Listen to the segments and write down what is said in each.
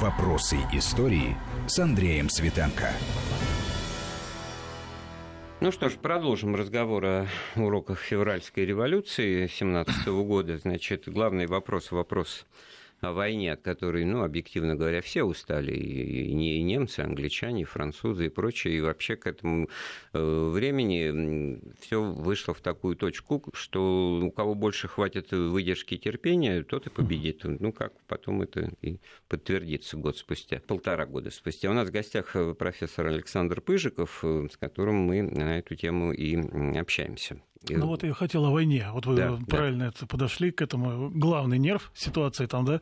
Вопросы истории с Андреем Светенко. Ну что ж, продолжим разговор о уроках февральской революции 17 года. Значит, главный вопрос, вопрос о войне, от которой, ну, объективно говоря, все устали, и не и немцы, и англичане, и французы, и прочее, и вообще к этому э, времени все вышло в такую точку, что у кого больше хватит выдержки и терпения, тот и победит. Ну, как потом это и подтвердится год спустя, полтора года спустя. У нас в гостях э, профессор Александр Пыжиков, э, с которым мы на эту тему и общаемся. Ну вот я хотел о войне. Вот вы да, правильно да. подошли к этому. Главный нерв ситуации там, да?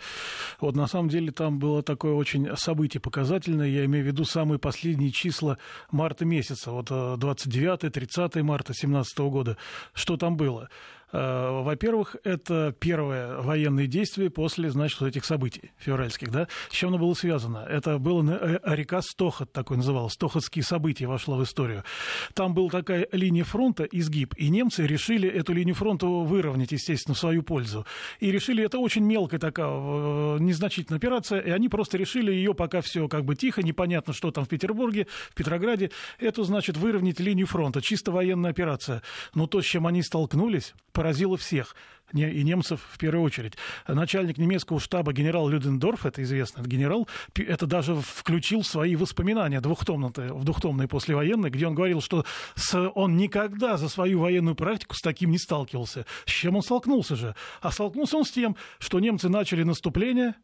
Вот на самом деле там было такое очень событие показательное. Я имею в виду самые последние числа марта месяца. Вот 29-30 э, марта 2017 года. Что там было? Э, во-первых, это первое военное действие после, значит, вот этих событий февральских, да? С чем оно было связано? Это было э, река Стохот, такой называлась, Стохотские события вошло в историю. Там была такая линия фронта, изгиб, и немцы решили эту линию фронта выровнять, естественно, в свою пользу. И решили, это очень мелкая такая, э, незначительная операция, и они просто решили ее, пока все как бы тихо, непонятно, что там в Петербурге, в Петрограде, эту, значит, выровнять линию фронта, чисто военная операция. Но то, с чем они столкнулись, поразило всех, и немцев в первую очередь. Начальник немецкого штаба генерал Людендорф, это известный это генерал, это даже включил свои воспоминания двухтомные, в двухтомные послевоенные, где он говорил, что он никогда за свою военную практику с таким не сталкивался. С чем он столкнулся же? А столкнулся он с тем, что немцы начали наступление,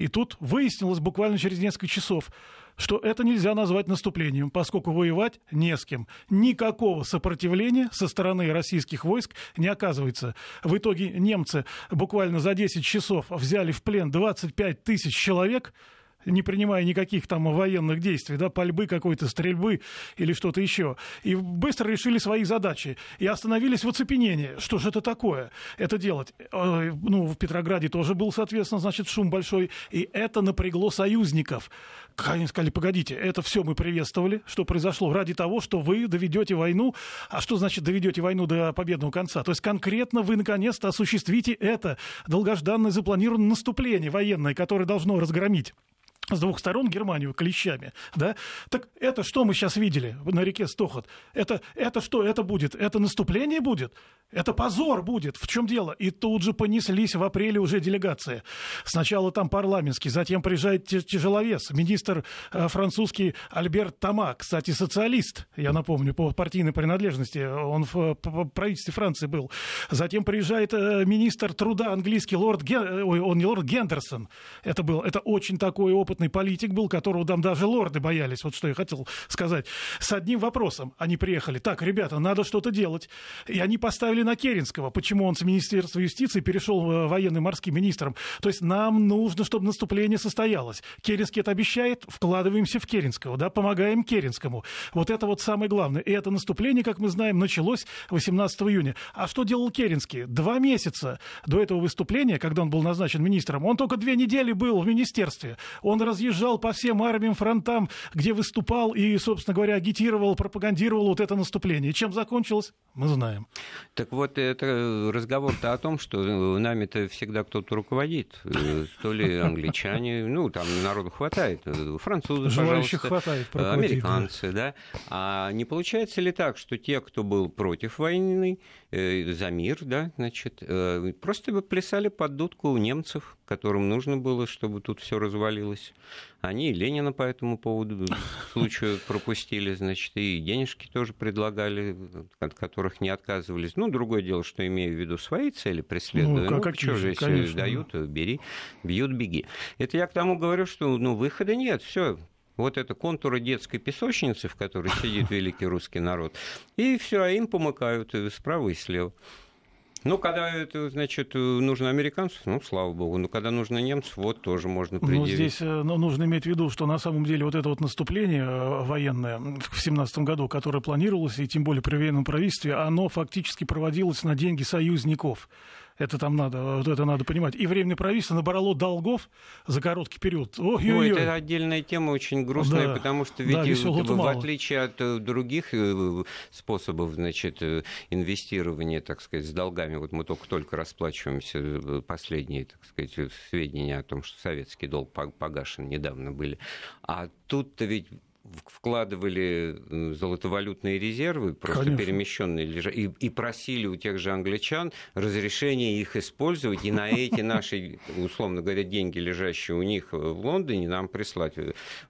и тут выяснилось буквально через несколько часов, что это нельзя назвать наступлением, поскольку воевать не с кем. Никакого сопротивления со стороны российских войск не оказывается. В итоге немцы буквально за 10 часов взяли в плен 25 тысяч человек – не принимая никаких там военных действий, да, пальбы какой-то, стрельбы или что-то еще. И быстро решили свои задачи. И остановились в оцепенении. Что же это такое? Это делать. Э, ну, в Петрограде тоже был, соответственно, значит, шум большой. И это напрягло союзников. Они сказали, погодите, это все мы приветствовали, что произошло ради того, что вы доведете войну. А что значит доведете войну до победного конца? То есть конкретно вы наконец-то осуществите это долгожданное запланированное наступление военное, которое должно разгромить с двух сторон Германию клещами, да? Так это что мы сейчас видели на реке Стохот? Это, это что? Это будет? Это наступление будет? Это позор будет. В чем дело? И тут же понеслись в апреле уже делегации. Сначала там парламентский, затем приезжает тяжеловес, министр э, французский Альберт Тома, кстати, социалист, я напомню, по партийной принадлежности, он в правительстве Франции был. Затем приезжает э, министр труда английский лорд Ген... Ой, он не лорд Гендерсон, это был, это очень такой опытный политик был, которого там даже лорды боялись, вот что я хотел сказать. С одним вопросом они приехали, так, ребята, надо что-то делать. И они поставили на Керенского, почему он с Министерства юстиции перешел э, военным морским министром. То есть нам нужно, чтобы наступление состоялось. Керенский это обещает, вкладываемся в Керенского, да, помогаем Керенскому. Вот это вот самое главное. И это наступление, как мы знаем, началось 18 июня. А что делал Керенский? Два месяца до этого выступления, когда он был назначен министром, он только две недели был в министерстве. Он разъезжал по всем армиям, фронтам, где выступал и, собственно говоря, агитировал, пропагандировал вот это наступление. Чем закончилось? Мы знаем. Так вот, это разговор-то о том, что нами-то всегда кто-то руководит. Э, то ли англичане, ну, там народу хватает, э, французы, Желающих хватает, американцы, да. А не получается ли так, что те, кто был против войны, э, за мир, да, значит, просто плясали под дудку немцев, которым нужно было, чтобы тут все развалилось. Они и Ленина по этому поводу случаю пропустили, значит, и денежки тоже предлагали, от которых не отказывались. Ну, другое дело, что имею в виду свои цели преследуя. Ну, ну как что же, если конечно. дают, бери, бьют, беги. Это я к тому говорю, что ну, выхода нет, все, вот это контуры детской песочницы, в которой сидит великий русский народ, и все, а им помыкают справа и слева. Ну, когда это, значит, нужно американцев, ну, слава богу. Но когда нужно немцев, вот тоже можно ну, предъявить. Ну, здесь ну, нужно иметь в виду, что на самом деле вот это вот наступление э, военное в 2017 году, которое планировалось, и тем более при военном правительстве, оно фактически проводилось на деньги союзников. Это там надо, вот это надо понимать. И временное правительство набрало долгов за короткий период. Ой, ну, это отдельная тема, очень грустная, да, потому что ведь да, в, в отличие от э, других э, способов, значит, э, инвестирования, так сказать, с долгами, вот мы только-только расплачиваемся, последние, так сказать, сведения о том, что советский долг погашен недавно были. А тут-то ведь вкладывали э, золотовалютные резервы, просто Конечно. перемещенные, и, и просили у тех же англичан разрешения их использовать, и на эти наши, условно говоря, деньги, лежащие у них в Лондоне, нам прислать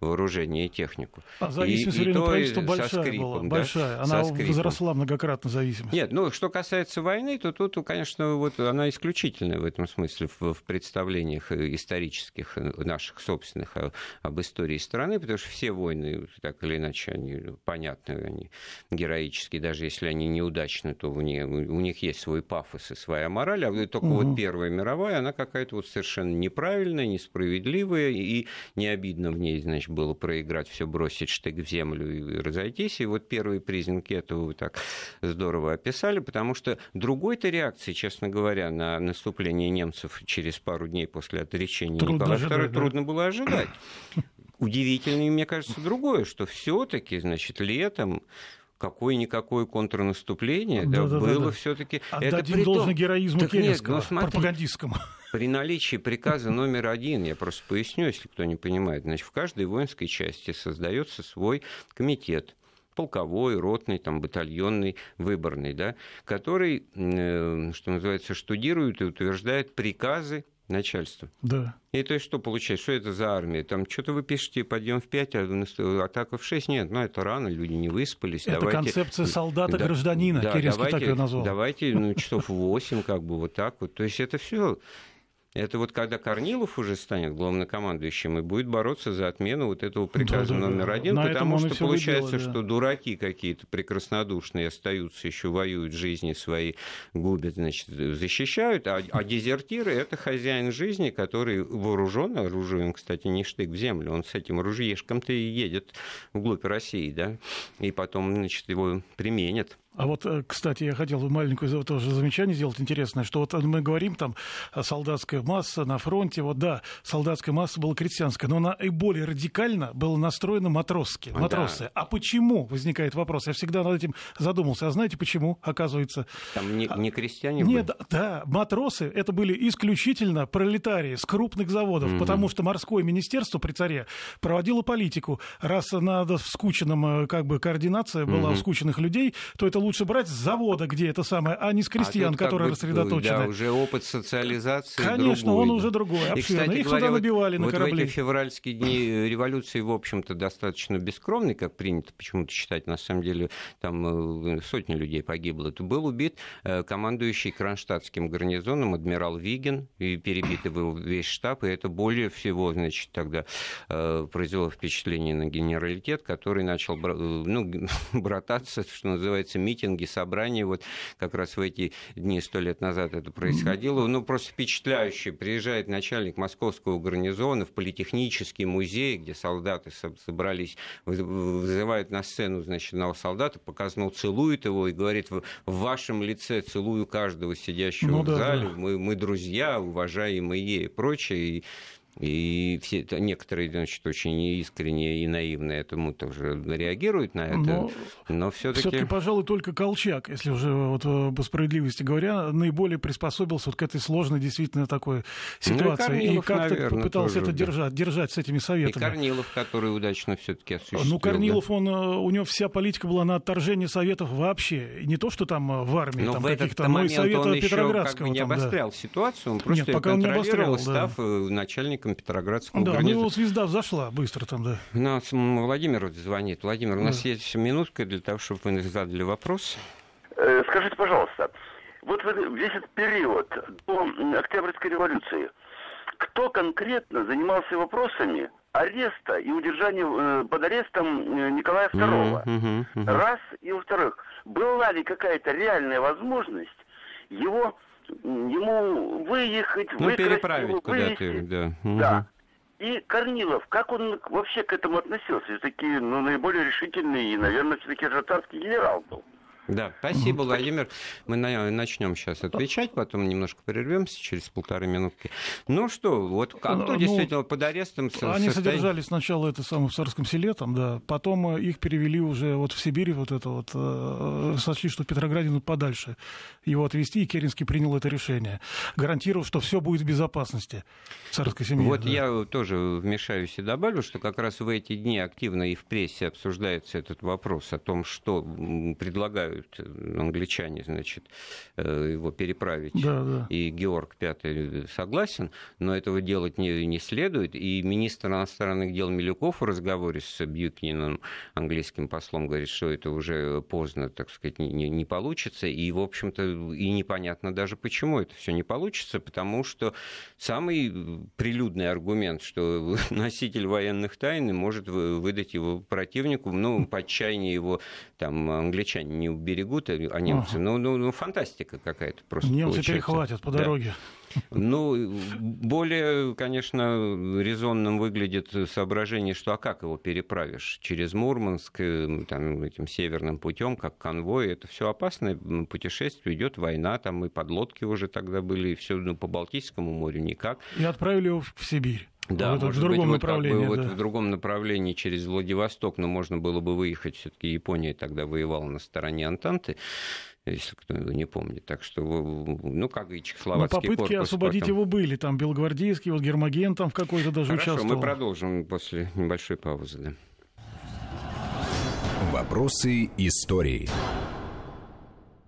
вооружение и технику. А зависимость и, и правительства большая скрипом, была, да? большая. Она возросла многократно зависимость. Нет, ну, что касается войны, то тут, конечно, вот она исключительная в этом смысле в, в представлениях исторических наших собственных об истории страны, потому что все войны так или иначе они понятны, они героические, даже если они неудачны, то у них, у них есть свой пафос и своя мораль, а только угу. вот Первая мировая, она какая-то вот совершенно неправильная, несправедливая, и не обидно в ней, значит, было проиграть, все бросить штык в землю и разойтись, и вот первые признаки этого вы так здорово описали, потому что другой-то реакции, честно говоря, на наступление немцев через пару дней после отречения трудно Николая II трудно было ожидать. Удивительнее, мне кажется, другое, что все-таки, значит, летом какое-никакое контрнаступление да, да, было да, да. все-таки. Это должное героизму так Керенского, нет, ну, пропагандистскому. При наличии приказа номер один, я просто поясню, если кто не понимает, значит, в каждой воинской части создается свой комитет полковой, ротный, там, батальонный, выборный, да, который, э, что называется, штудирует и утверждает приказы начальства. Да. И то есть что получается? Что это за армия? Там что-то вы пишете, подъем в 5, а атака в 6. Нет, ну это рано, люди не выспались. Это давайте... концепция солдата-гражданина, да, Керенский давайте, так ее назвал. Давайте ну, часов 8, как бы вот так вот. То есть это все это вот когда Корнилов уже станет главнокомандующим и будет бороться за отмену вот этого приказа да, да, номер один, да. потому что получается, дело, да. что дураки какие-то прекраснодушные остаются, еще воюют жизни свои, губят, значит, защищают, а, а дезертиры это хозяин жизни, который вооружен оружием, кстати, не штык в землю, он с этим ружьешком-то и едет вглубь России, да, и потом, значит, его применят. А вот, э, кстати, я хотел маленькое тоже замечание сделать интересное, что вот мы говорим там солдатская масса на фронте, вот да, солдатская масса была крестьянская, но она и более радикально была настроена матросски, матросы. Да. А почему, возникает вопрос, я всегда над этим задумался, а знаете почему, оказывается? Там не, не крестьяне Нет, были? да, матросы, это были исключительно пролетарии с крупных заводов, mm потому что морское министерство при царе проводило политику, раз надо в скученном, э, как бы, координация была mm у скученных людей, то это лучше брать с завода, где это самое, а не с крестьян, а которые бы, рассредоточены. Да, уже опыт социализации Конечно, другой. он уже другой, И, кстати Их говоря, сюда набивали вот, на корабли. в эти февральские дни революции, в общем-то, достаточно бескровный, как принято почему-то считать, на самом деле, там э, сотни людей погибло. Это был убит э, командующий Кронштадтским гарнизоном адмирал Виген, и перебит его весь штаб, и это более всего, значит, тогда э, произвело впечатление на генералитет, который начал ну, брататься, что называется, митинги, собрания. Вот как раз в эти дни, сто лет назад это происходило. Ну, просто впечатляюще. Приезжает начальник московского гарнизона в политехнический музей, где солдаты собрались, вызывают на сцену, значит, одного солдата, показано, целует его и говорит, в вашем лице целую каждого сидящего ну, в зале, да. Мы, мы друзья, уважаемые и прочее. И и все, некоторые, значит, очень искренне и наивно этому тоже реагируют на это. Но, но все-таки... Все-таки, пожалуй, только Колчак, если уже вот э, по справедливости говоря, наиболее приспособился вот к этой сложной действительно такой ситуации. Ну, и, и как-то наверное, попытался тоже, это да. держать, держать с этими советами. И Корнилов, который удачно все-таки осуществил. Ну, Корнилов, да? он, э, у него вся политика была на отторжение советов вообще. не то, что там э, в армии, но там каких-то, но и Совета он Петроградского. Еще как бы не обострял да. ситуацию, он просто Нет, пока он не обострял, став да. начальником Петроградского Петроградского да, гарнизона. ну звезда взошла быстро там, да. У нас Владимир звонит. Владимир, у нас да. есть минутка для того, чтобы вы задали вопрос. Э, скажите, пожалуйста, вот весь этот период до Октябрьской революции, кто конкретно занимался вопросами ареста и удержания э, под арестом э, Николая II? Mm-hmm, mm-hmm. Раз. И во-вторых, была ли какая-то реальная возможность его ему выехать, ну, выкрасть переправить куда-то, да. Да. И Корнилов, как он вообще к этому относился? Все-таки ну, наиболее решительный и, наверное, все-таки жатарский генерал был. Да, спасибо, Владимир. Мы начнем сейчас отвечать, потом немножко прервемся через полторы минутки. Ну что, вот а кто ну, действительно под арестом? Они состоит... содержались сначала это самое в Царском селе, там, да, потом их перевели уже вот в Сибирь, вот это вот, э, сочли, что в Петрограде ну, подальше его отвезти, и Керенский принял это решение, гарантировав, что все будет в безопасности царской семьи. Вот да. я тоже вмешаюсь и добавлю, что как раз в эти дни активно и в прессе обсуждается этот вопрос о том, что предлагают англичане, значит, э, его переправить. Да, да. И Георг V согласен, но этого делать не, не следует. И министр иностранных дел Милюков в разговоре с Бьюкининым, английским послом, говорит, что это уже поздно, так сказать, не, не получится. И, в общем-то, и непонятно даже, почему это все не получится, потому что самый прилюдный аргумент, что носитель военных тайн может выдать его противнику, ну, по отчаянию его там англичане не уберегут, а немцы, ага. ну, ну, ну, фантастика какая-то просто Немцы получается. перехватят по дороге. Да. Ну, более, конечно, резонным выглядит соображение, что а как его переправишь? Через Мурманск, э, там, этим северным путем, как конвой. Это все опасное путешествие, идет война, там и подлодки уже тогда были, и все ну, по Балтийскому морю никак. И отправили его в Сибирь. Да, вот в другом быть, направлении. Вот, как бы, да. вот в другом направлении через Владивосток, но можно было бы выехать, все-таки Япония тогда воевала на стороне Антанты если кто не помнит. Так что, ну, как и чехословацкий Но попытки корпус освободить потом... его были. Там белогвардейский, вот Гермоген там в какой-то даже Хорошо, участвовал. мы продолжим после небольшой паузы. Да. Вопросы истории.